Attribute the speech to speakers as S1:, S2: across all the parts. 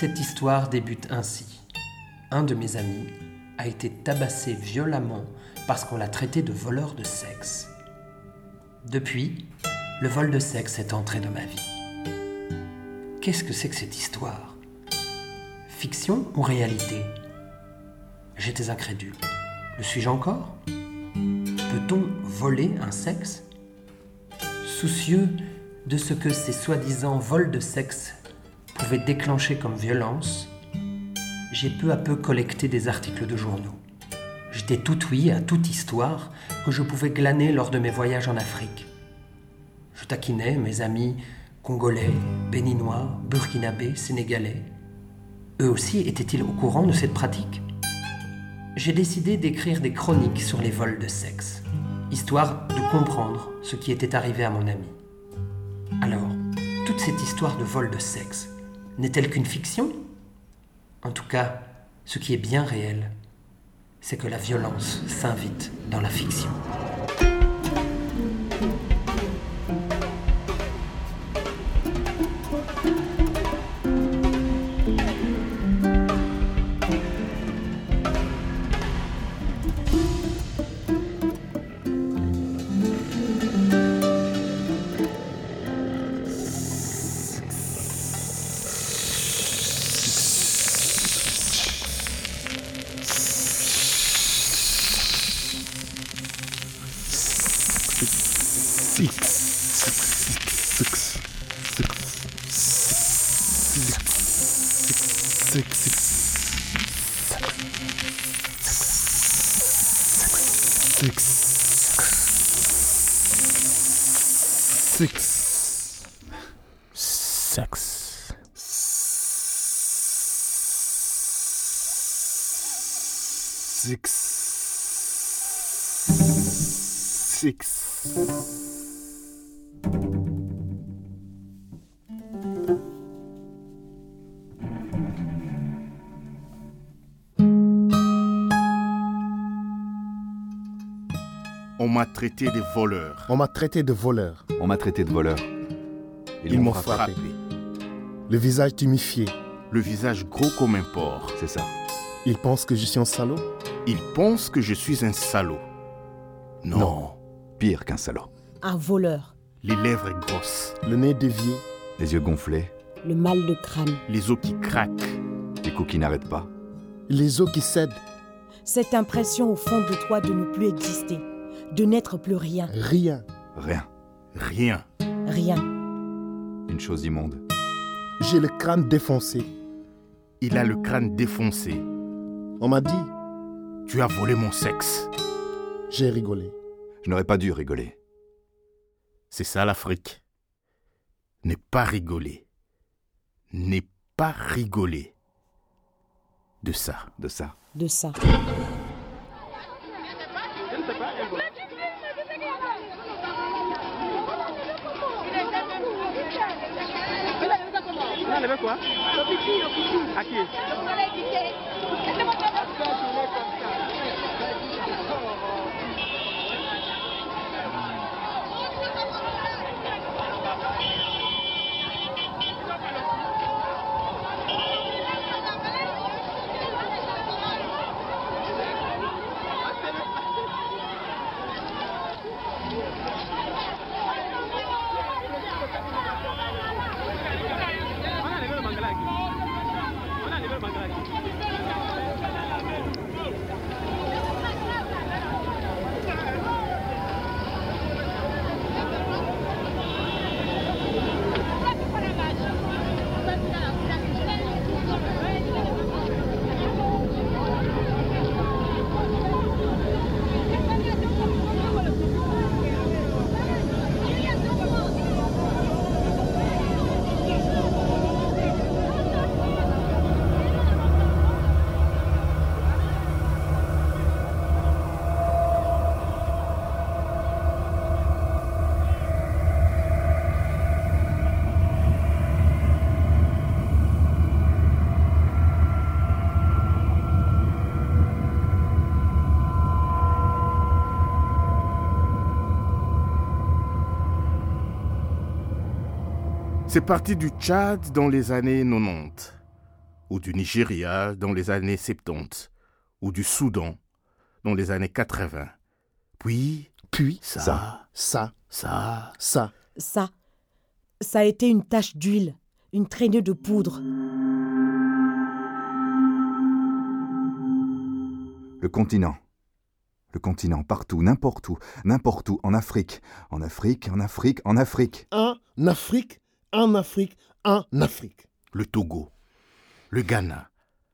S1: Cette histoire débute ainsi. Un de mes amis a été tabassé violemment parce qu'on l'a traité de voleur de sexe. Depuis, le vol de sexe est entré dans ma vie. Qu'est-ce que c'est que cette histoire? Fiction ou réalité? J'étais incrédule. Le suis-je encore? Peut-on voler un sexe? Soucieux de ce que ces soi-disant vols de sexe pouvaient déclencher comme violence, j'ai peu à peu collecté des articles de journaux. J'étais tout oui à toute histoire que je pouvais glaner lors de mes voyages en Afrique. Je taquinais mes amis congolais, béninois, burkinabés, sénégalais. Eux aussi étaient-ils au courant de cette pratique? J'ai décidé d'écrire des chroniques sur les vols de sexe, histoire de comprendre ce qui était arrivé à mon ami. Alors, toute cette histoire de vol de sexe n'est-elle qu'une fiction En tout cas, ce qui est bien réel, c'est que la violence s'invite dans la fiction.
S2: On m'a traité de voleur.
S3: On m'a traité de voleur.
S4: On m'a traité de voleur.
S3: Ils, m'ont frappé. Le visage tumifié.
S2: Le visage gros comme un porc.
S4: C'est ça.
S3: Ils pensent que je suis un salaud?
S2: Ils pensent que je suis un salaud. Non.
S4: Non. Pire qu'un salaud.
S5: Un voleur.
S2: Les lèvres grosses.
S3: Le nez dévié.
S4: Les yeux gonflés.
S5: Le mal de crâne.
S2: Les os qui craquent.
S4: Les coups qui n'arrêtent pas.
S3: Les os qui cèdent.
S5: Cette impression au fond de toi de ne plus exister. De n'être plus rien.
S3: Rien.
S4: Rien.
S2: Rien.
S5: Rien.
S4: Une chose immonde.
S3: J'ai le crâne défoncé.
S2: Il a le crâne défoncé.
S3: On m'a dit.
S2: Tu as volé mon sexe.
S3: J'ai rigolé.
S4: Je n'aurais pas dû rigoler.
S2: C'est ça l'Afrique. N'est pas rigoler. N'est pas rigoler. De ça.
S4: De ça.
S5: De ça.
S6: quoi À qui
S2: C'est parti du Tchad dans les années 90. ou du Nigeria dans les années 70, ou du Soudan dans les années 80. Puis,
S3: Puis,
S2: ça,
S3: ça, ça,
S2: ça,
S3: ça.
S5: Ça, ça a été une tache d'huile, une traînée de poudre.
S4: Le continent. Le continent, partout, n'importe où, n'importe où, en Afrique, en Afrique, en Afrique, en Afrique.
S3: En Afrique, en Afrique, en Afrique.
S2: le Togo, le Ghana,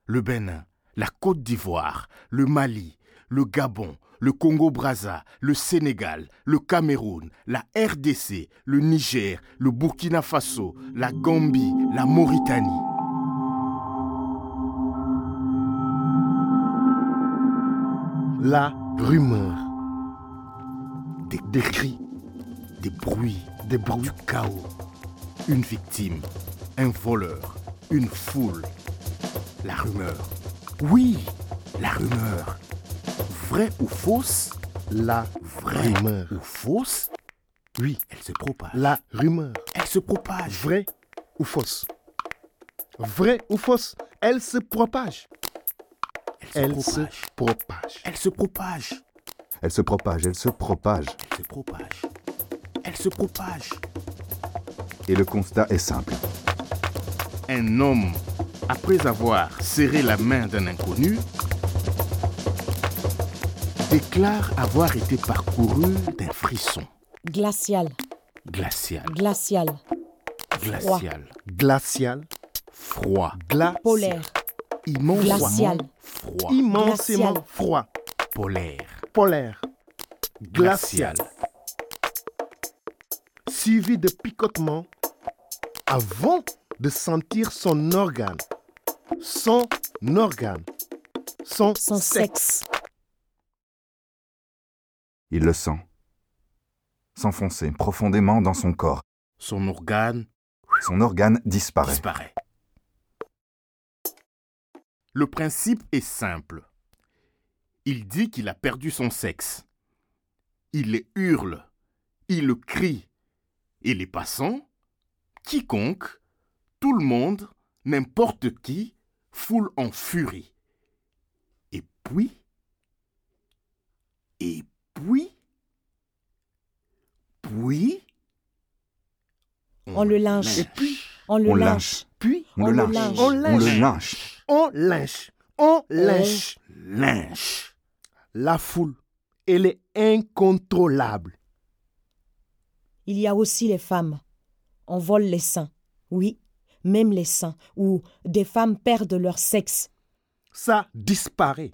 S2: le Bénin, la Côte d'Ivoire, le Mali, le Gabon, le Congo-Brazza, le Sénégal, le Cameroun, la RDC, le Niger, le Burkina Faso, la Gambie, la Mauritanie.
S3: La rumeur.
S2: Des,
S3: Des cris,
S2: des bruits,
S3: des bruits,
S2: du chaos. Une victime, un voleur, une foule. La rumeur. Oui, la rumeur. Vraie ou fausse?
S3: La
S2: Vraie
S3: rumeur.
S2: ou fausse?
S3: Oui,
S2: Elle se propage.
S3: la rumeur.
S2: Elle se propage.
S3: Vrai ou fausse? Vrai ou fausse? Elle se propage.
S2: Elle se propage. Elle se propage.
S4: Elle se propage, elle se propage.
S2: Elle se propage. Elle se propage.
S4: Et le constat est simple.
S2: Un homme, après avoir serré la main d'un inconnu, déclare avoir été parcouru d'un frisson
S5: Glacial,
S2: glacial,
S5: glacial,
S2: glacial,
S3: Glacial.
S2: froid,
S3: Gla.
S5: polaire,
S2: immensément
S5: Glacial.
S2: froid,
S3: Immensément
S5: Glacial.
S3: froid.
S2: polaire,
S3: Polaire.
S2: glacial,
S3: Glacial. Suivi de picotement avant de sentir son organe. Son organe. Son,
S5: son sexe,
S4: Il le sent. S'enfoncer profondément dans son corps.
S2: son organe
S4: Son organe disparaît.
S2: disparaît. Le principe est simple. Il dit qu'il a perdu son sexe. Il le hurle, il le crie. Et les passants, quiconque, tout le monde, n'importe qui, foule en furie. Et puis, et puis, puis,
S5: On le lynche.
S3: Et puis,
S5: on le
S4: On
S5: lynche,
S4: lynche.
S3: puis,
S4: On,
S5: On
S4: le
S5: le
S4: lynche.
S5: lynche.
S3: On
S4: On le
S3: lynche.
S4: lynche.
S3: on lynche. On lynche.
S2: lynche.
S3: La foule, elle est incontrôlable.
S5: Il y a aussi les femmes. On vole les seins. Oui, même les seins, où des femmes perdent leur sexe.
S3: Ça disparaît.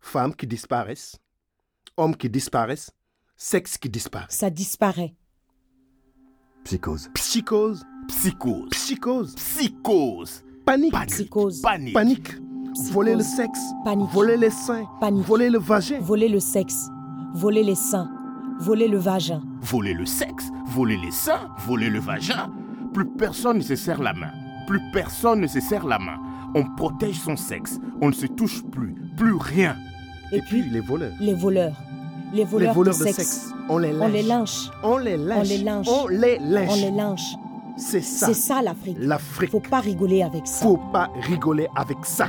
S3: Femmes qui disparaissent, hommes qui disparaissent, sexe qui disparaît.
S5: Ça disparaît.
S4: Psychose.
S3: Psychose,
S2: Psychose.
S3: psychose,
S2: Psychose.
S3: panique,
S2: Panique.
S5: Psychose.
S2: Panique.
S3: panique,
S5: Psychose.
S3: voler le sexe,
S5: Panique.
S3: voler les seins,
S5: Panique.
S3: voler le vagin.
S5: Voler le sexe, voler les seins, voler le vagin.
S2: Voler le sexe, voler les seins, voler le vagin. Plus personne ne se serre la main. Plus personne ne se serre la main. On protège son sexe. On ne se touche plus. Plus rien.
S5: Et,
S3: Et puis
S5: puis,
S3: les voleurs.
S5: les voleurs. Les voleurs,
S3: les voleurs
S5: de,
S3: de
S5: sexe.
S3: sexe, on les
S5: On
S3: lynche.
S5: les lynche.
S3: On les lynche.
S5: les lynche.
S3: On les lynche.
S5: On les lynche.
S3: C'est ça.
S5: C'est ça l'Afrique.
S3: L'Afrique.
S5: Faut pas rigoler avec ça.
S3: Faut pas rigoler avec ça.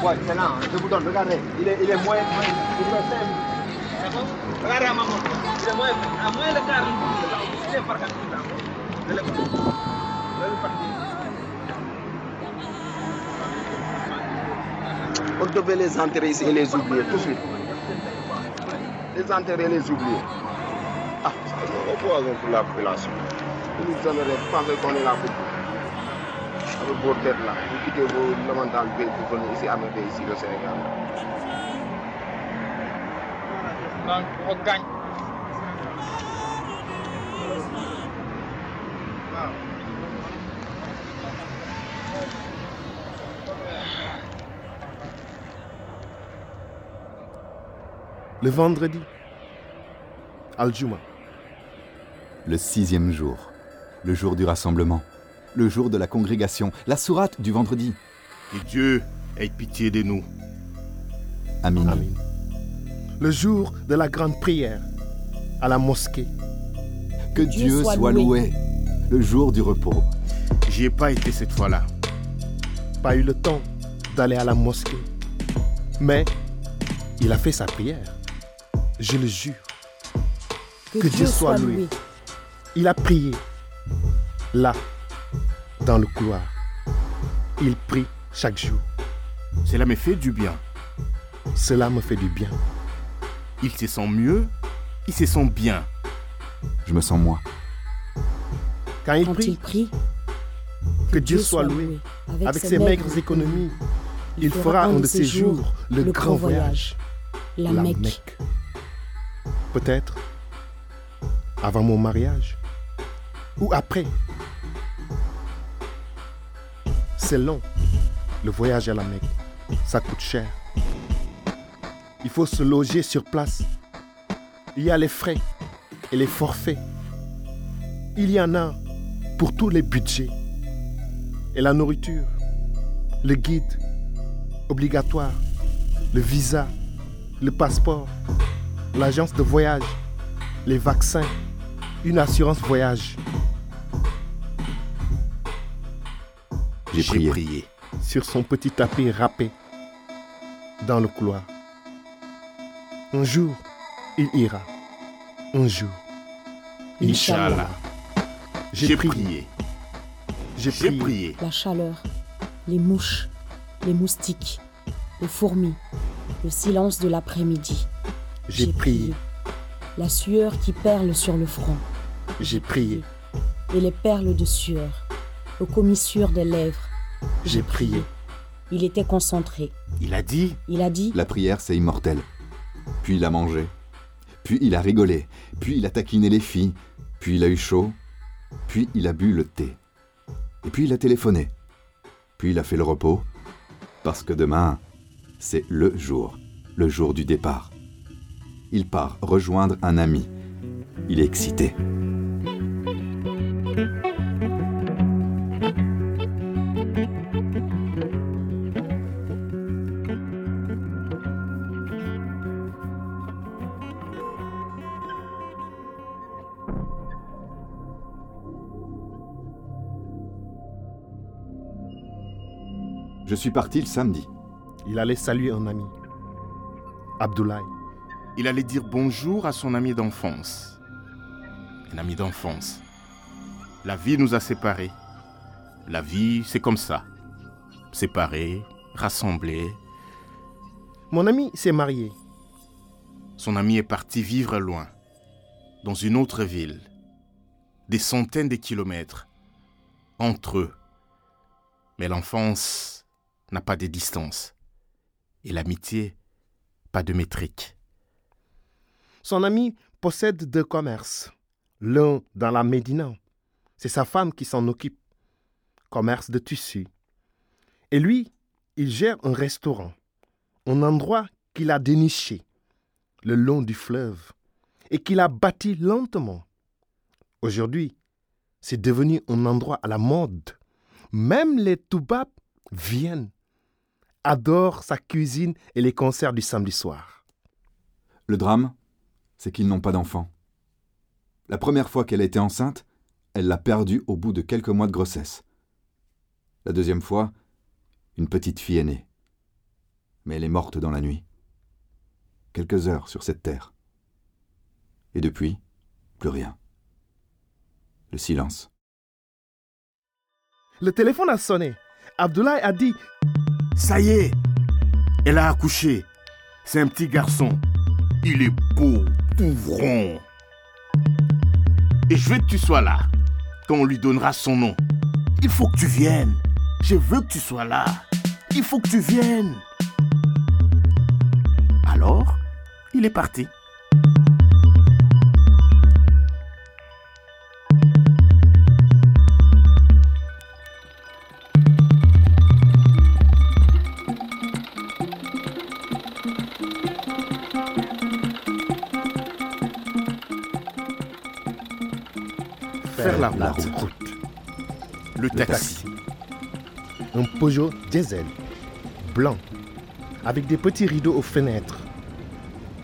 S6: boy, c'est là, je vous donne, regardez, il est, il moins, moins, il est cinq. Regardez à il est moins, moins il est. On devait les enterrer ici et les oublier tout de suite. Les enterrer et les oublier. Ah, ça, c'est poison pour la population. Vous supporters-là, vous quittez vos lamendables pays pour venir ici à Médé, ici au Sénégal Donc, on gagne.
S3: Le vendredi, Al-Juma.
S4: Le sixième jour, le jour du rassemblement le jour de la congrégation, la sourate du vendredi.
S2: Que Dieu ait pitié de nous.
S4: Amin.
S3: Amen. Le jour de la grande prière à la mosquée.
S4: Que Dieu soit loué. Le jour du repos.
S2: J'y ai pas été cette fois-là.
S3: Pas eu le temps d'aller à la mosquée. Mais il a fait sa prière. Je le jure.
S5: Que,
S3: Dieu soit loué. Il a prié. Là, dans le couloir. Il prie chaque jour.
S2: Cela me fait du bien.
S3: Cela me fait du bien.
S2: Il se sent mieux, il se sent bien.
S4: Je me sens moi.
S3: Quand il
S5: Quand
S3: prie,
S5: il prie,
S3: que Dieu soit loué. Avec ses maigres économies, il fera un de ces jours le grand voyage.
S5: La,
S3: la
S5: Mecque.
S3: Mecque. Peut-être avant mon mariage ou après. C'est long, le voyage à la Mecque. Ça coûte cher. Il faut se loger sur place. Il y a les frais et les forfaits. Il y en a pour tous les budgets. Et la nourriture, le guide obligatoire, le visa, le passeport, l'agence de voyage, les vaccins, une assurance voyage.
S4: J'ai prié.
S3: sur son petit tapis râpé dans le couloir. Un jour, il ira. Un jour.
S2: Inch'Allah.
S3: J'ai prié. J'ai
S2: J'ai
S3: prié.
S2: prié.
S5: La chaleur, les mouches, les moustiques, les fourmis, le silence de l'après-midi.
S3: J'ai prié.
S5: La sueur qui perle sur le front.
S3: J'ai prié.
S5: Et les perles de sueur, aux commissures des lèvres.
S3: J'ai prié.
S5: Il était concentré.
S2: Il a dit
S5: Il a dit
S4: La prière, c'est immortel. Puis il a mangé. Puis il a rigolé. Puis il a taquiné les filles. Puis il a eu chaud. Puis il a bu le thé. Et puis il a téléphoné. Puis il a fait le repos. Parce que demain, c'est le jour. Le jour du départ. Il part rejoindre un ami. Il est excité. Suis parti le samedi.
S3: Il allait saluer un ami. Abdoulaye.
S2: il allait dire bonjour à son ami d'enfance. Un ami d'enfance. La vie nous a séparés. La vie, c'est comme ça. Séparés, rassemblés.
S3: Mon ami s'est marié.
S2: Son ami est parti vivre loin, dans une autre ville, des centaines de kilomètres, entre eux. Mais l'enfance n'a pas de distance, et l'amitié, pas de métrique.
S3: Son ami possède deux commerces. L'un dans la Médina. C'est sa femme qui s'en occupe. Commerce de tissus. Et lui, il gère un restaurant. Un endroit qu'il a déniché le long du fleuve et qu'il a bâti lentement. Aujourd'hui, c'est devenu un endroit à la mode. Même les Toubabs viennent, adorent sa cuisine et les concerts du samedi soir.
S4: Le drame, c'est qu'ils n'ont pas d'enfant. La première fois qu'elle a été enceinte, elle l'a perdu au bout de quelques mois de grossesse. La deuxième fois, une petite fille est née. Mais elle est morte dans la nuit. Quelques heures sur cette terre. Et depuis, plus rien. Le silence.
S3: Le téléphone a sonné. Abdoulaye a dit
S2: Ça y est, elle a accouché. C'est un petit garçon. Il est beau, tout rond. Et je veux que tu sois là quand on lui donnera son nom. Il faut que tu viennes. Je veux que tu sois là. Il faut que tu viennes. Alors, il est parti.
S3: La route.
S2: Le taxi.
S3: Un Peugeot diesel, blanc, avec des petits rideaux aux fenêtres.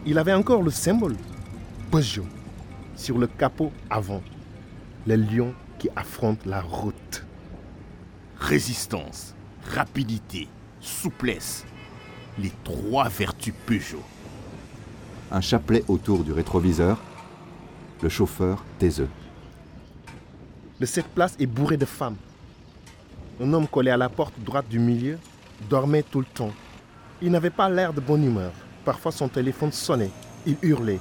S3: Il avait encore le symbole Peugeot sur le capot avant. Les lions qui affrontent la route.
S2: Résistance, rapidité, souplesse. Les trois vertus Peugeot.
S4: Un chapelet autour du rétroviseur, le chauffeur taiseux.
S3: Cette place est bourré de femmes. Un homme collé à la porte droite du milieu dormait tout le temps. Il n'avait pas l'air de bonne humeur. Parfois son téléphone sonnait. Il hurlait.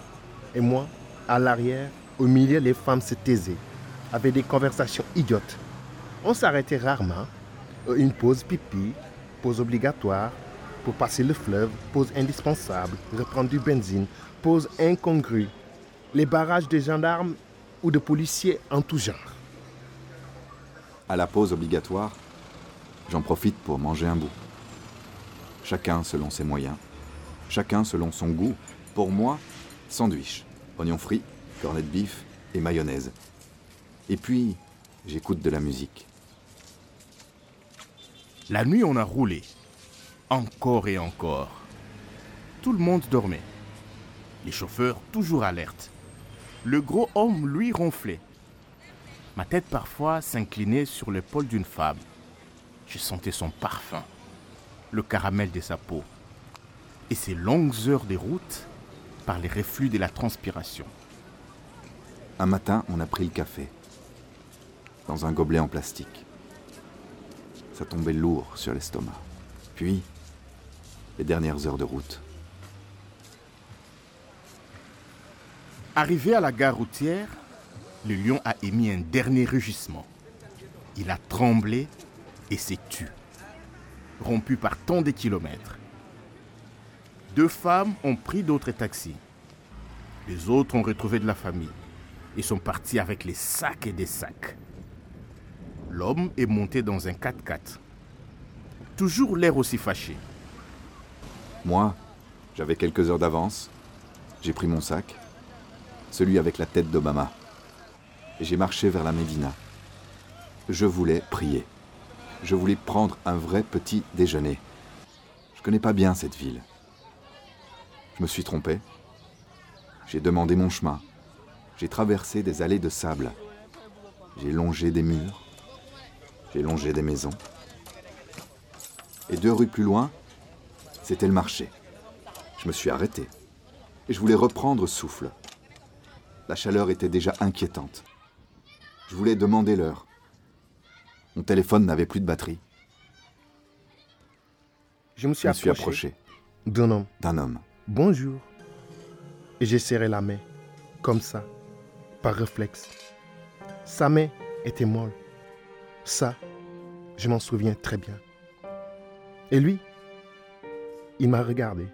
S3: Et moi, à l'arrière, au milieu, les femmes se taisaient, avaient des conversations idiotes. On s'arrêtait rarement. Euh, Une pause pipi, pause obligatoire, pour passer le fleuve, pause indispensable, reprendre du benzine, pause incongrue. Les barrages des gendarmes ou de policiers en tout genre.
S4: À la pause obligatoire, j'en profite pour manger un bout. Chacun selon ses moyens, chacun selon son goût. Pour moi, sandwich, oignons frits, cornet de bif et mayonnaise. Et puis, j'écoute de la musique.
S2: La nuit, on a roulé. Encore et encore. Tout le monde dormait. Les chauffeurs toujours alertes. Le gros homme, lui, ronflait. Ma tête parfois s'inclinait sur l'épaule d'une femme. Je sentais son parfum, le caramel de sa peau, et ces longues heures de route par les reflux de la transpiration.
S4: Un matin, on a pris le café. Dans un gobelet en plastique. Ça tombait lourd sur l'estomac. Puis, les dernières heures de route.
S2: Arrivé à la gare routière, le lion a émis un dernier rugissement. Il a tremblé et s'est tu, rompu par tant de kilomètres. Deux femmes ont pris d'autres taxis. Les autres ont retrouvé de la famille et sont partis avec les sacs et des sacs. L'homme est monté dans un 4x4. Toujours l'air aussi fâché.
S4: Moi, j'avais quelques heures d'avance. J'ai pris mon sac, celui avec la tête d'Obama, j'ai marché vers la Médina. Je voulais prier. Je voulais prendre un vrai petit déjeuner. Je connais pas bien cette ville. Je me suis trompé. J'ai demandé mon chemin. J'ai traversé des allées de sable. J'ai longé des murs. J'ai longé des maisons. Et deux rues plus loin, c'était le marché. Je me suis arrêté. Et je voulais reprendre souffle. La chaleur était déjà inquiétante. Je voulais demander l'heure. Mon téléphone n'avait plus de batterie.
S3: Je me suis
S4: Je me suis
S3: approché,
S4: approché
S3: d'un homme.
S4: d'un homme.
S3: Bonjour. Et j'ai serré la main, comme ça, par réflexe. Sa main était molle. Ça, je m'en souviens très bien. Et lui, il m'a regardé.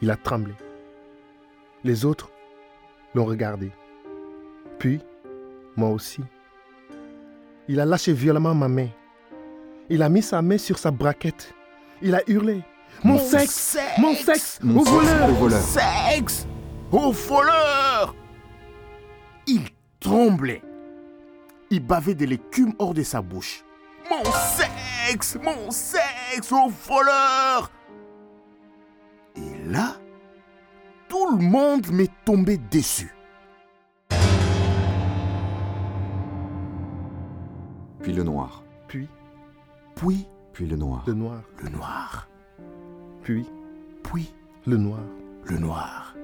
S3: Il a tremblé. Les autres l'ont regardé. Puis, moi aussi. Il a lâché violemment ma main. Il a mis sa main sur sa braquette. Il a hurlé. Mon, sexe, Mon sexe
S4: Mon
S3: Au
S4: sexe
S3: voleur
S4: au voleur.
S2: Sexe Au voleur Il tremblait. Il bavait de l'écume hors de sa bouche. Mon sexe Mon sexe au voleur Et là, tout le monde m'est tombé dessus.
S4: Puis le noir.
S3: Puis,
S2: Puis
S4: Puis le noir.
S3: le noir.
S2: le noir.
S3: Puis,
S2: Puis
S3: le noir.
S2: le noir.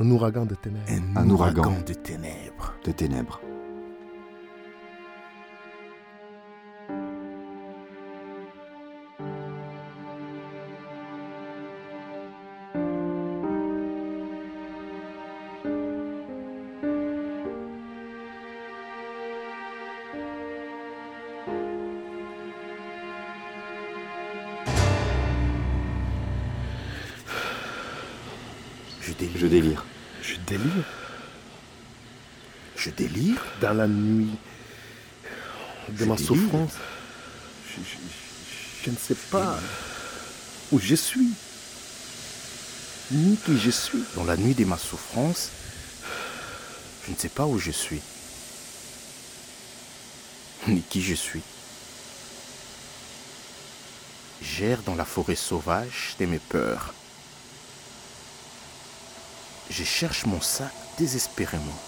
S3: Un ouragan de ténèbres.
S2: Un,
S4: Un ouragan.
S2: ouragan de ténèbres.
S4: De ténèbres.
S3: Dans la nuit de ma souffrance, je, je- je ne sais pas où je suis, ni qui je suis.
S2: Dans la nuit de ma souffrance, je ne sais pas où je suis, ni qui je suis. J'erre dans la forêt sauvage de mes peurs. Je cherche mon sac désespérément.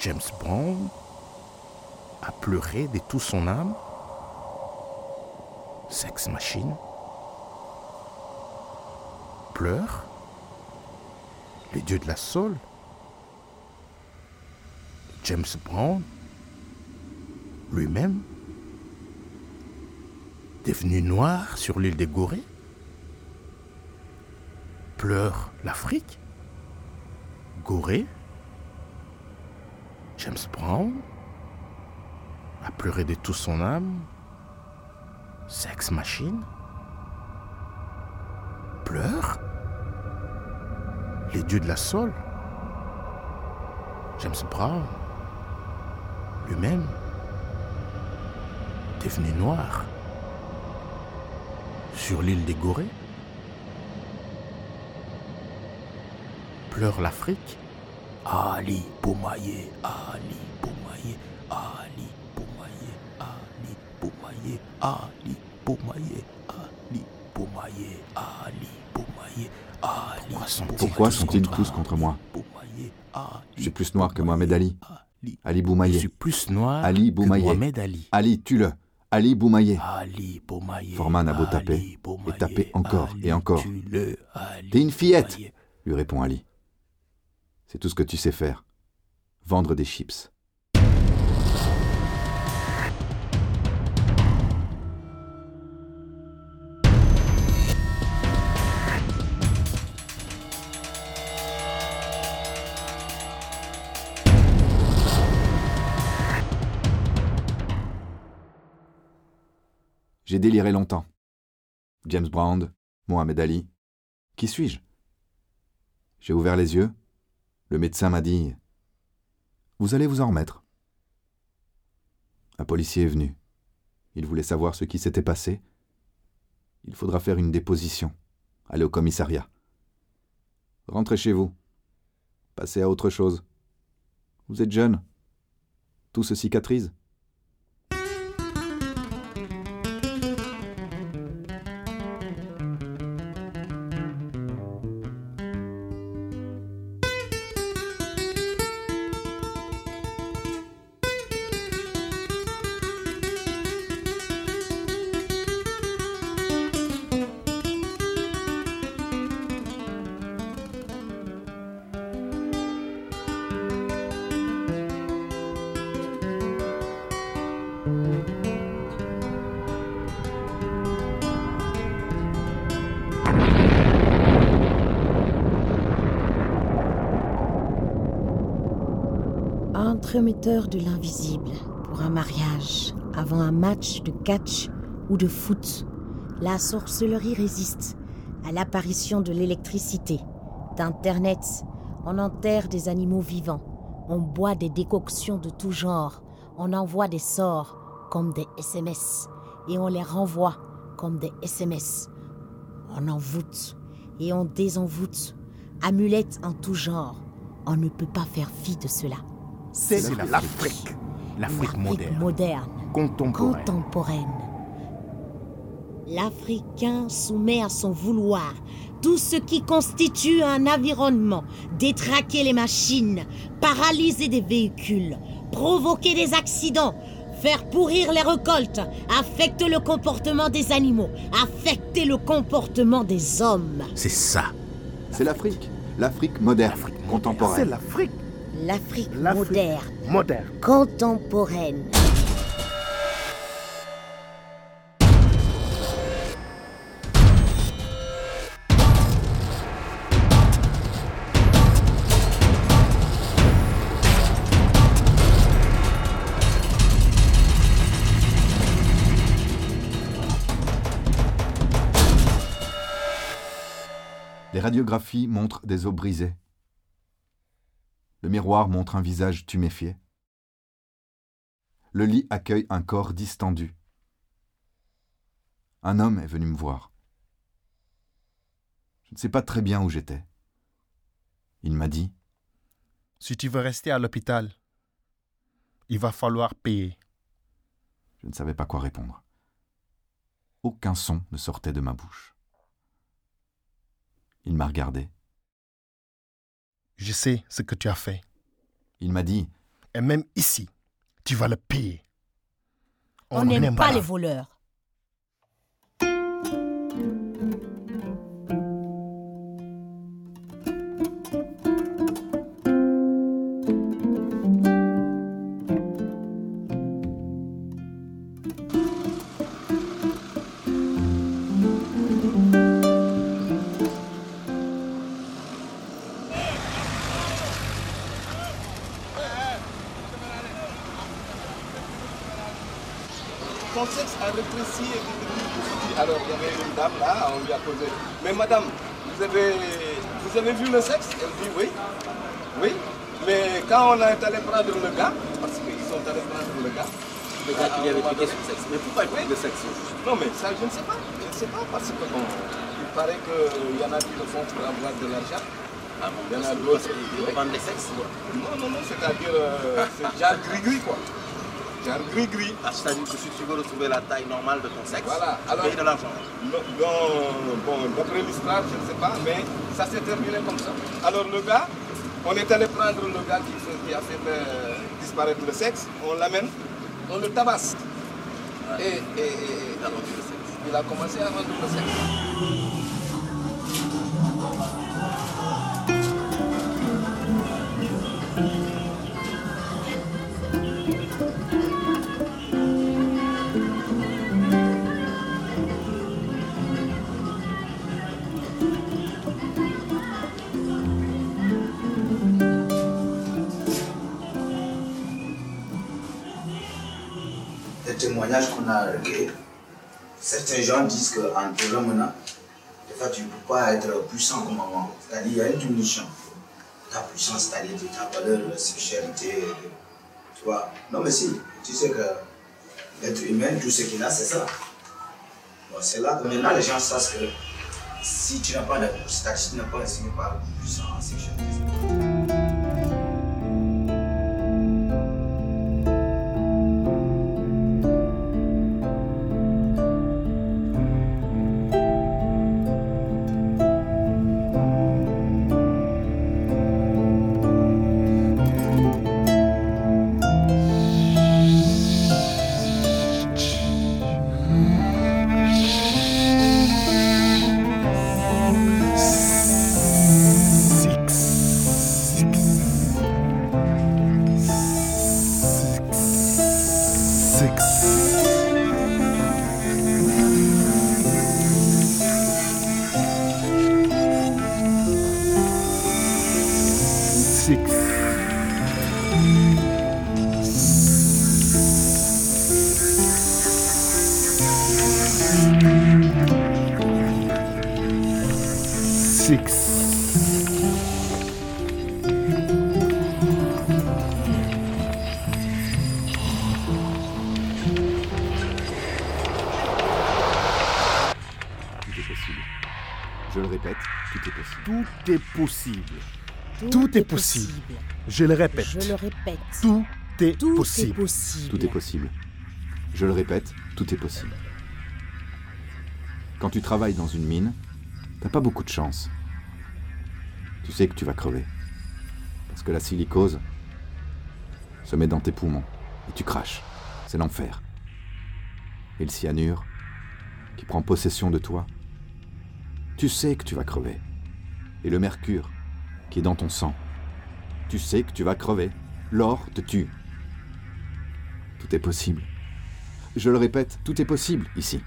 S2: James Brown a pleuré de tout son âme. Sex Machine pleure. Les dieux de la Soul. James Brown lui-même devenu noir sur l'île des Gorées pleure l'Afrique Gorée James Brown a pleuré de toute son âme Sex Machine pleure Les dieux de la Soul James Brown lui-même devenu noir sur l'île des Gorées pleure l'Afrique Ali Boumaye, Ali Boumaye, Ali Boumaye, Ali Boumaye, Ali Boumaye, Ali Boumaye, Ali Boumaye, Ali
S4: Pourquoi sont-ils tous contre moi?
S2: Boumaye,
S4: Je suis plus noir que Mohamed Ali.
S2: Ali.
S4: Ali
S2: Je
S4: Boumaye.
S2: suis plus noir
S4: Ali
S2: que
S4: Boumaye.
S2: Mohamed Ali.
S4: Ali, tue-le. Ali Boumaye.
S2: Ali Boumaye.
S4: Forman a beau taper, et
S2: Boumaye,
S4: taper encore et encore. T'es une fillette
S2: Boumaye.
S4: lui répond Ali. C'est tout ce que tu sais faire. Vendre des chips. J'ai déliré longtemps. James Brown, Mohamed Ali. Qui suis-je? J'ai ouvert les yeux. Le médecin m'a dit Vous allez vous en remettre. Un policier est venu. Il voulait savoir ce qui s'était passé. Il faudra faire une déposition. Aller au commissariat. Rentrez chez vous. Passez à autre chose. Vous êtes jeune. Tout se cicatrise.
S5: Entremetteur de l'invisible pour un mariage, avant un match de catch ou de foot, la sorcellerie résiste à l'apparition de l'électricité, d'Internet. On enterre des animaux vivants, on boit des décoctions de tout genre, on envoie des sorts comme des SMS et on les renvoie comme des SMS. On envoûte et on désenvoûte, amulettes en tout genre. On ne peut pas faire fi de cela.
S2: C'est l'Afrique. L'Afrique moderne.
S5: moderne,
S2: Contemporaine.
S5: contemporaine. L'Africain soumet à son vouloir tout ce qui constitue un environnement, détraquer les machines, paralyser des véhicules, provoquer des accidents, faire pourrir les récoltes, affecter le comportement des animaux, affecter le comportement des hommes.
S2: C'est ça.
S4: C'est l'Afrique. L'Afrique moderne,
S2: L'Afrique moderne.
S3: C'est
S4: contemporaine.
S3: l'Afrique.
S5: L'Afrique moderne,
S3: moderne.
S5: contemporaine.
S4: Les radiographies montrent des os brisés. Le miroir montre un visage tuméfié. Le lit accueille un corps distendu. Un homme est venu me voir. Je ne sais pas très bien où j'étais. Il m'a dit
S3: Si tu veux rester à l'hôpital, il va falloir payer.
S4: Je ne savais pas quoi répondre. Aucun son ne sortait de ma bouche. Il m'a regardé.
S3: Je sais ce que tu as fait.
S4: Il m'a dit
S3: Et même ici, tu vas le payer.
S5: On n'aime
S3: n'aime
S5: pas les voleurs.
S6: Madame, vous avez, vous avez vu le sexe? Elle dit oui. Oui. Mais quand on est allé prendre le gars, parce qu'ils sont allés prendre le gars, le gars qui avait piqué son sexe. Mais pourquoi il parle de sexe? Non, mais ça, je ne sais pas. Je ne sais pas parce que bon, il paraît qu'il y en a qui le font pour avoir de l'argent. il y en a d'autres qui vendent des sexes Non, non, non, c'est-à-dire, euh, c'est genre gris-gris quoi. Gris-gris.
S7: Ah, C'est-à-dire que si tu veux retrouver la taille normale de ton sexe,
S6: Voilà. Alors,
S7: payes de l'argent.
S6: bon, d'après l'histoire, je ne sais pas, mais ça s'est terminé comme ça. Alors le gars, on est allé prendre le gars qui, a fait euh, disparaître le sexe, on l'amène, on le tabasse. Et, et- et-
S7: Il a le sexe.
S6: il a commencé à vendre le sexe.
S8: Qu'on a certains gens disent qu'en te ramenant, des fois tu ne peux pas être puissant comme avant. C'est-à-dire qu'il y a une diminution de ta puissance, c'est-à-dire de ta valeur, de sexualité. Tu vois Non, mais si, tu sais que l'être humain, tout ce qu'il a, c'est ça. Bon, c'est là que maintenant les gens savent que si tu n'as pas de si tu n'as pas un pas puissant en.
S3: Six.
S4: Tout est possible. Je le répète, tout est possible.
S3: Tout est possible. Tout est possible. Je le répète.
S5: Je le répète.
S3: Tout est
S5: Tout
S3: possible.
S5: est possible.
S4: Tout est possible. Je le répète, tout est possible. Quand tu travailles dans une mine, t'as pas beaucoup de chance. Tu sais que tu vas crever. Parce que la silicose se met dans tes poumons et tu craches. C'est l'enfer. Et le cyanure qui prend possession de toi, tu sais que tu vas crever. Et le mercure qui est dans ton sang, tu sais que tu vas crever. L'or te tue. Tout est possible. Je le répète, tout est possible ici.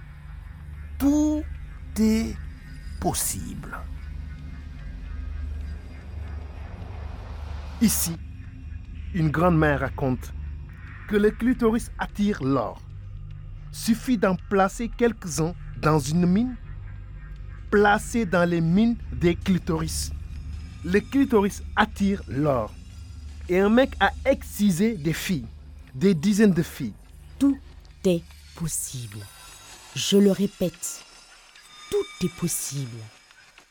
S3: Tout est possible. Ici, une grande mère raconte que le clitoris attire l'or. Suffit d'en placer quelques-uns dans une mine, placé dans les mines des clitoris. Le clitoris attire l'or. Et un mec a excisé des filles, des dizaines de filles.
S5: Tout est possible. Je le répète. Tout est possible.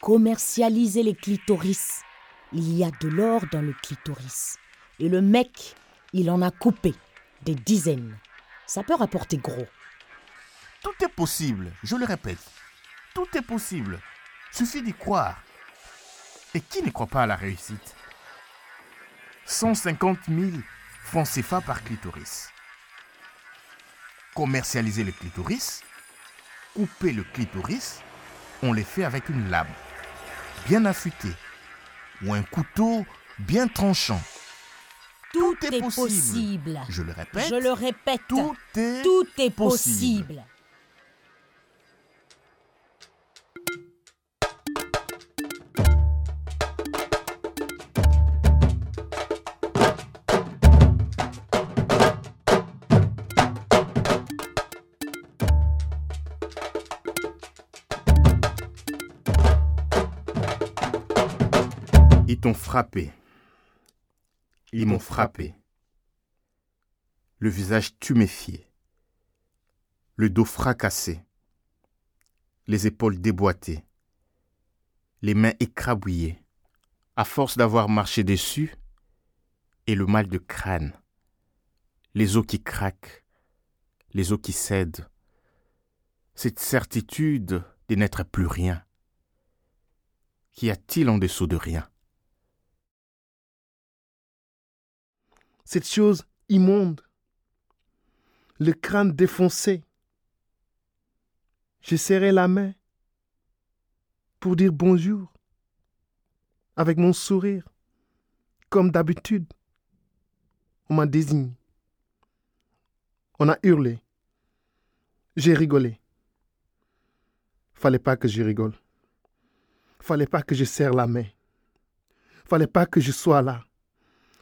S5: Commercialiser les clitoris. Il y a de l'or dans le clitoris. Et le mec, il en a coupé des dizaines. Ça peut rapporter gros.
S2: Tout est possible, je le répète. Tout est possible. Suffit d'y croire. Et qui ne croit pas à la réussite? 150 000 francs CFA par clitoris. Commercialiser le clitoris, couper le clitoris, on les fait avec une lame bien affûtée ou un couteau bien tranchant.
S5: Tout, est, possible.
S2: Je le répète.
S5: Je le répète.
S2: Tout est,
S5: Tout est
S2: possible.
S5: possible.
S2: Frappé. Ils m'ont frappé. Le visage tuméfié. Le dos fracassé. Les épaules déboîtées. Les mains écrabouillées. À force d'avoir marché dessus. Et le mal de crâne. Les os qui craquent. Les os qui cèdent. Cette certitude de n'être plus rien. Qu'y a-t-il en dessous de rien?
S3: Cette chose immonde. Le crâne défoncé. Je serrais la main pour dire bonjour avec mon sourire. Comme d'habitude, on m'a désigné. On a hurlé. J'ai rigolé. Fallait pas que je rigole. Fallait pas que je serre la main. Fallait pas que je sois là.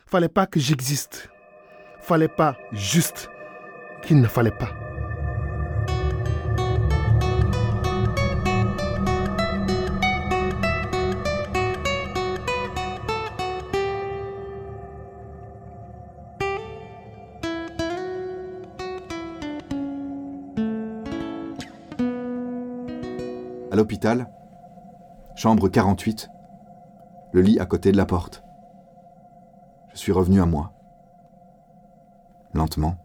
S3: Fallait pas que j'existe. Fallait pas juste qu'il ne fallait pas.
S4: À l'hôpital, chambre 48, le lit à côté de la porte. Je suis revenu à moi. Lentement.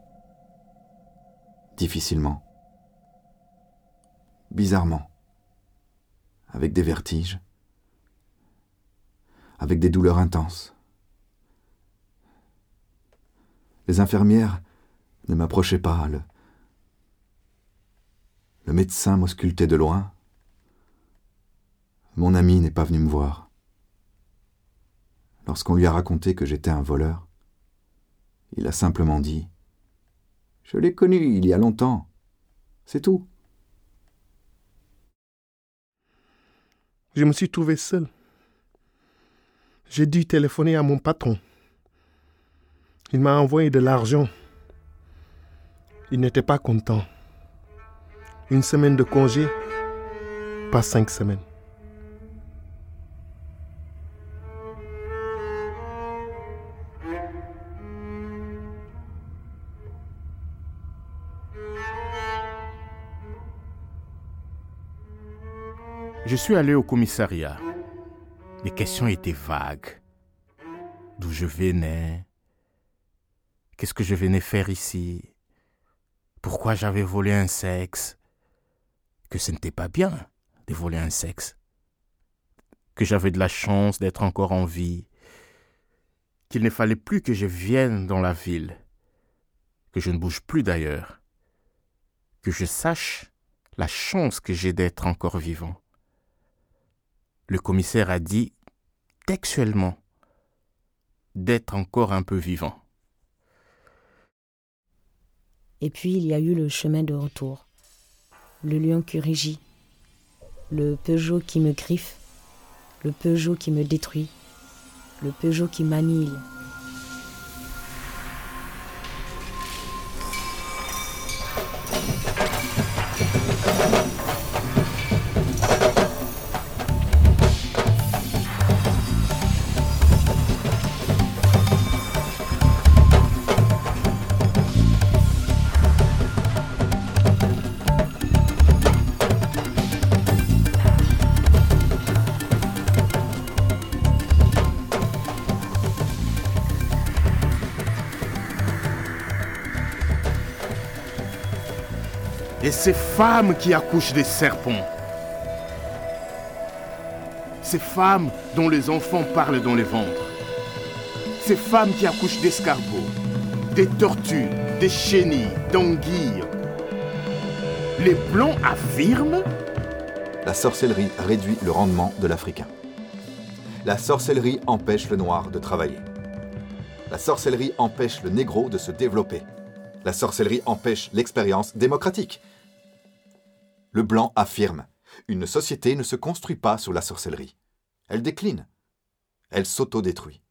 S4: Difficilement. Bizarrement. Avec des vertiges. Avec des douleurs intenses. Les infirmières ne m'approchaient pas. Le, le médecin m'auscultait de loin. Mon ami n'est pas venu me voir. Lorsqu'on lui a raconté que j'étais un voleur, il a simplement dit ⁇ Je l'ai connu il y a longtemps. C'est tout.
S3: Je me suis trouvé seul. J'ai dû téléphoner à mon patron. Il m'a envoyé de l'argent. Il n'était pas content. Une semaine de congé, pas cinq semaines.
S2: Je suis allé au commissariat. Les questions étaient vagues. D'où je venais Qu'est-ce que je venais faire ici? Pourquoi j'avais volé un sexe? Que ce n'était pas bien de voler un sexe. Que j'avais de la chance d'être encore en vie. Qu'il ne fallait plus que je vienne dans la ville. Que je ne bouge plus d'ailleurs. Que je sache la chance que j'ai d'être encore vivant le commissaire a dit textuellement d'être encore un peu vivant.
S5: Et puis il y a eu le chemin de retour. Le lion qui régit. Le Peugeot qui me griffe. Le Peugeot qui me détruit. Le Peugeot qui m'annihile.
S2: Ces femmes qui accouchent des serpents. Ces femmes dont les enfants parlent dans les ventres. Ces femmes qui accouchent d'escargots, des tortues, des chenilles, d'anguilles. Les blancs affirment
S4: La sorcellerie réduit le rendement de l'Africain. La sorcellerie empêche le noir de travailler. La sorcellerie empêche le négro de se développer. La sorcellerie empêche l'expérience démocratique. Le blanc affirme une société ne se construit pas sous la sorcellerie. Elle décline. Elle s'autodétruit.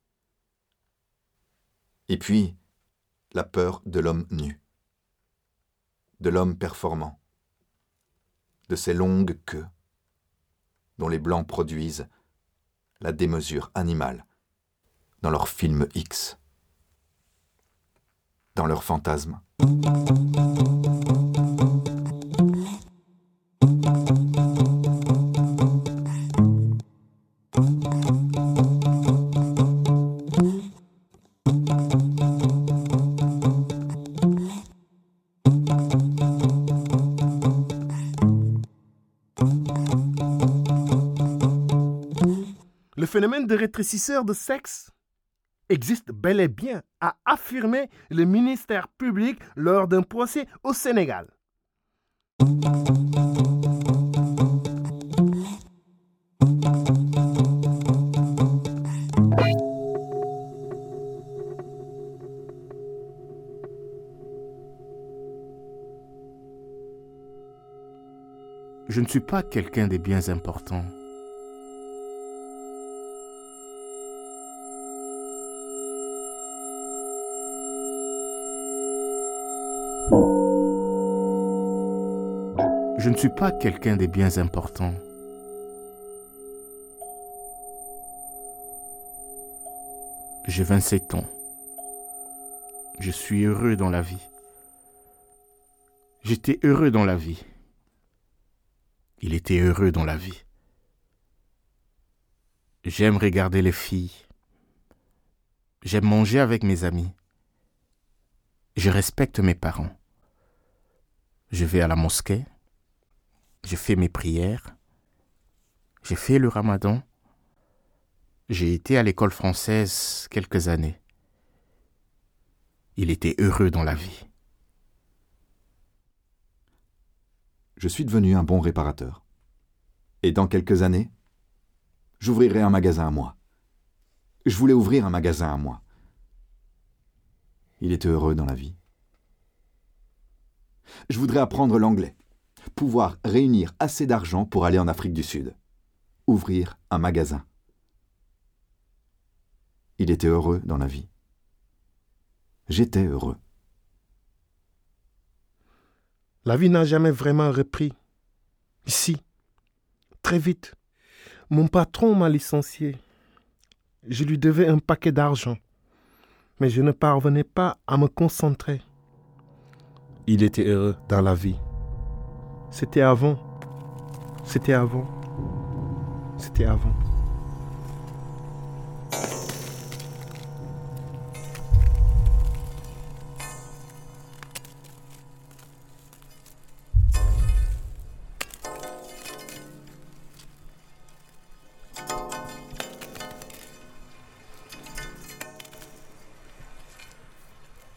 S4: Et puis, la peur de l'homme nu, de l'homme performant, de ces longues queues dont les blancs produisent la démesure animale dans leurs films X, dans leurs fantasmes.
S3: De rétrécisseur de sexe existe bel et bien, a affirmé le ministère public lors d'un procès au Sénégal.
S2: Je ne suis pas quelqu'un des biens importants. Je ne suis pas quelqu'un des biens importants. J'ai 27 ans. Je suis heureux dans la vie. J'étais heureux dans la vie. Il était heureux dans la vie. J'aime regarder les filles. J'aime manger avec mes amis. Je respecte mes parents. Je vais à la mosquée. Je fais mes prières. J'ai fait le ramadan. J'ai été à l'école française quelques années. Il était heureux dans la vie.
S4: Je suis devenu un bon réparateur. Et dans quelques années, j'ouvrirai un magasin à moi. Je voulais ouvrir un magasin à moi. Il était heureux dans la vie. Je voudrais apprendre l'anglais, pouvoir réunir assez d'argent pour aller en Afrique du Sud, ouvrir un magasin. Il était heureux dans la vie. J'étais heureux.
S3: La vie n'a jamais vraiment repris. Ici, très vite, mon patron m'a licencié. Je lui devais un paquet d'argent, mais je ne parvenais pas à me concentrer. Il était heureux dans la vie. C'était avant. C'était avant. C'était avant.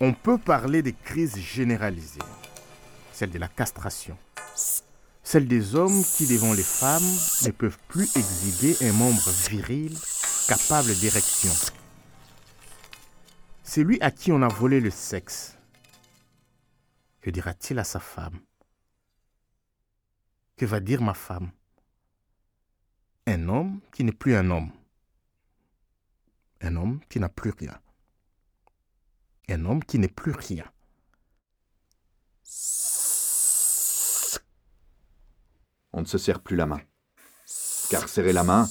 S2: On peut parler des crises généralisées. Celle de la castration. Celle des hommes qui, devant les femmes, ne peuvent plus exhiber un membre viril capable d'érection. Celui à qui on a volé le sexe. Que dira-t-il à sa femme? Que va dire ma femme? Un homme qui n'est plus un homme. Un homme qui n'a plus rien un homme qui n'est plus rien.
S4: On ne se serre plus la main. Car serrer la main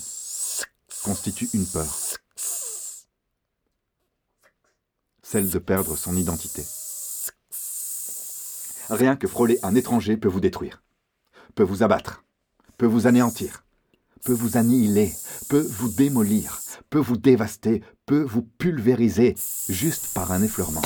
S4: constitue une peur. Celle de perdre son identité. Rien que frôler un étranger peut vous détruire, peut vous abattre, peut vous anéantir, peut vous annihiler, peut vous démolir, peut vous dévaster, peut vous pulvériser juste par un effleurement.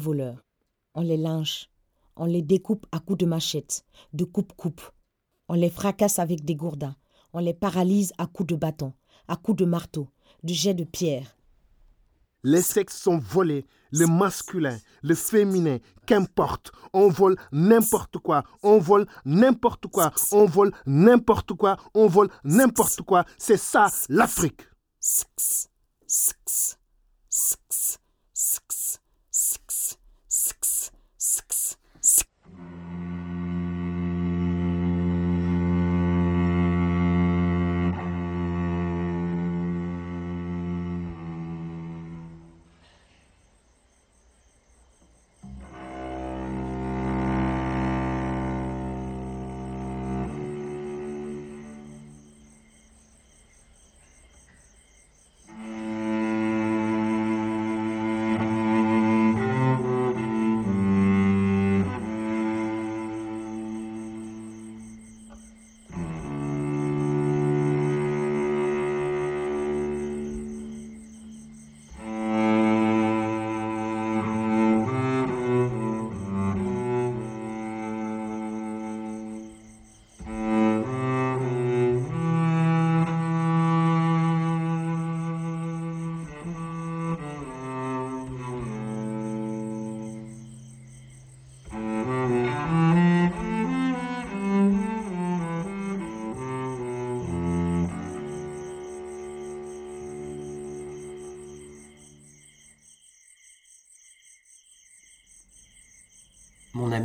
S5: Voleurs, on les lynche, on les découpe à coups de machette, de coupe-coupe, on les fracasse avec des gourdins, on les paralyse à coups de bâton, à coups de marteau, de jets de pierre.
S3: Les sexes sont volés, le masculin, le féminin, qu'importe. On vole n'importe quoi, on vole n'importe quoi, on vole n'importe quoi, on vole n'importe quoi. C'est ça l'Afrique.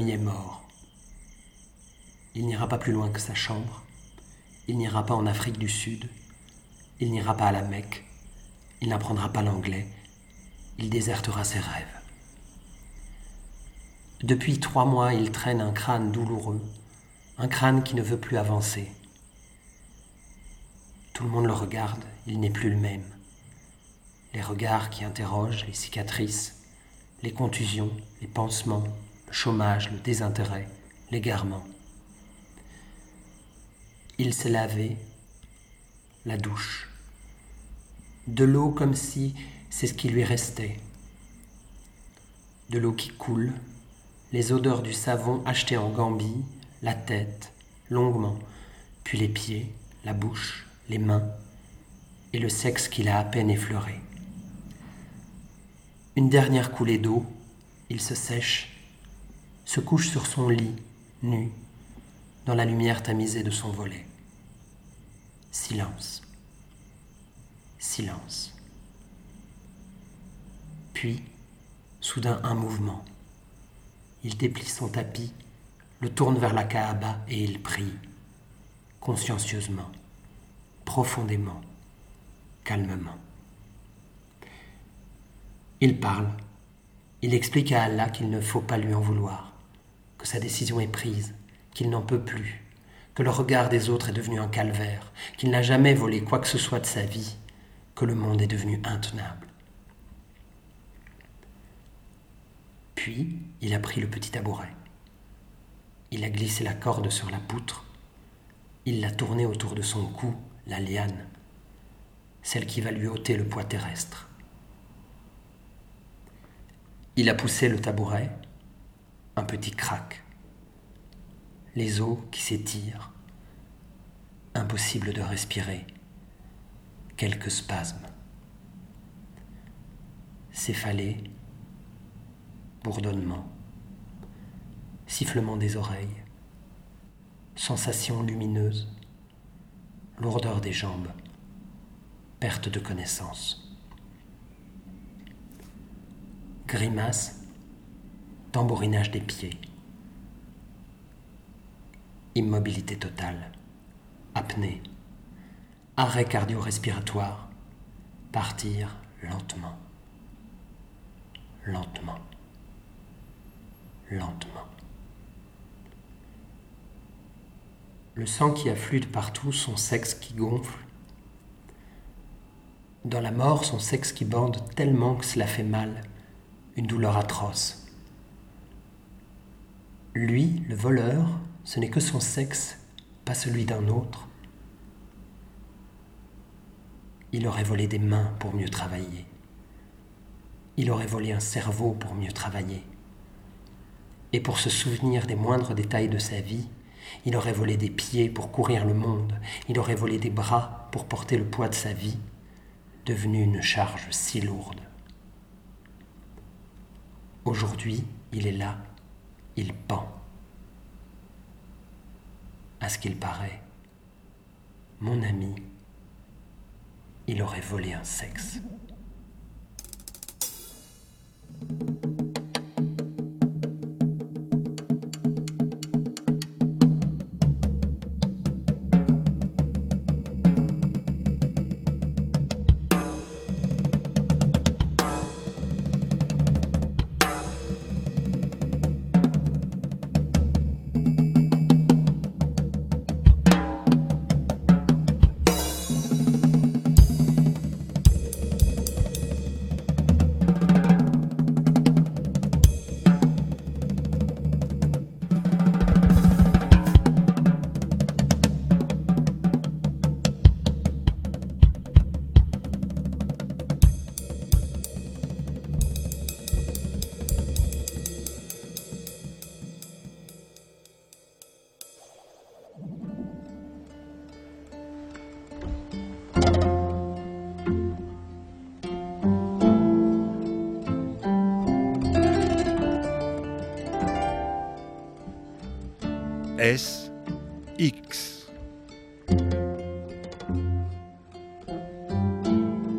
S1: Est mort. Il n'ira pas plus loin que sa chambre. Il n'ira pas en Afrique du Sud. Il n'ira pas à la Mecque. Il n'apprendra pas l'anglais. Il désertera ses rêves. Depuis trois mois, il traîne un crâne douloureux, un crâne qui ne veut plus avancer. Tout le monde le regarde, il n'est plus le même. Les regards qui interrogent, les cicatrices, les contusions, les pansements, le chômage, le désintérêt, l'égarement. Il s'est lavé, la douche, de l'eau comme si c'est ce qui lui restait, de l'eau qui coule, les odeurs du savon acheté en Gambie, la tête, longuement, puis les pieds, la bouche, les mains, et le sexe qu'il a à peine effleuré. Une dernière coulée d'eau, il se sèche, se couche sur son lit, nu, dans la lumière tamisée de son volet. Silence. Silence. Puis, soudain un mouvement. Il déplie son tapis, le tourne vers la Kaaba et il prie, consciencieusement, profondément, calmement. Il parle, il explique à Allah qu'il ne faut pas lui en vouloir, sa décision est prise, qu'il n'en peut plus, que le regard des autres est devenu un calvaire, qu'il n'a jamais volé quoi que ce soit de sa vie, que le monde est devenu intenable. Puis, il a pris le petit tabouret. Il a glissé la corde sur la poutre. Il l'a tournée autour de son cou, la liane, celle qui va lui ôter le poids terrestre. Il a poussé le tabouret, un petit crack, les os qui s'étirent, impossible de respirer, quelques spasmes, céphalée, bourdonnement, sifflement des oreilles, sensation lumineuse, lourdeur des jambes, perte de connaissance. Grimace, tambourinage des pieds. Immobilité totale, apnée, arrêt cardio-respiratoire, partir lentement, lentement, lentement. Le sang qui afflue de partout, son sexe qui gonfle. Dans la mort, son sexe qui bande tellement que cela fait mal une douleur atroce. Lui, le voleur, ce n'est que son sexe, pas celui d'un autre. Il aurait volé des mains pour mieux travailler. il aurait volé un cerveau pour mieux travailler. Et pour se souvenir des moindres détails de sa vie, il aurait volé des pieds pour courir le monde, il aurait volé des bras pour porter le poids de sa vie, devenu une charge si lourde. Aujourd'hui, il est là, il pend. À ce qu'il paraît, mon ami, il aurait volé un sexe.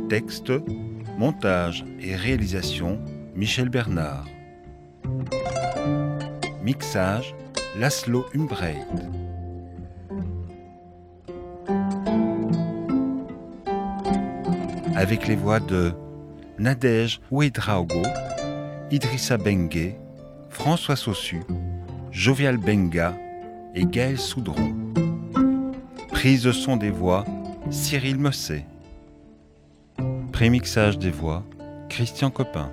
S9: Texte, montage et réalisation Michel Bernard. Mixage Laszlo Umbreit. Avec les voix de Nadège Ouedraogo, Idrissa Bengue, François Sossu, Jovial Benga et Gaël Soudron. Prise de son des voix, Cyril Mosset. Prémixage des voix, Christian Copin.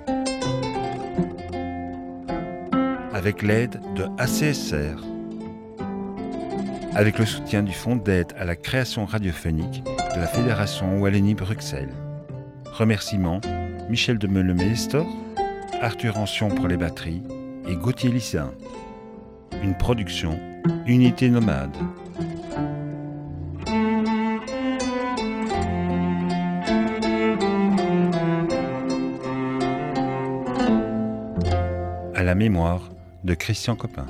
S9: Avec l'aide de ACSR. Avec le soutien du Fonds d'aide à la création radiophonique de la Fédération Wallonie-Bruxelles. Remerciements Michel de Meulemeester, Arthur Ancion pour les batteries et Gauthier Lissin. Une production Unité nomade. La mémoire de Christian Copin.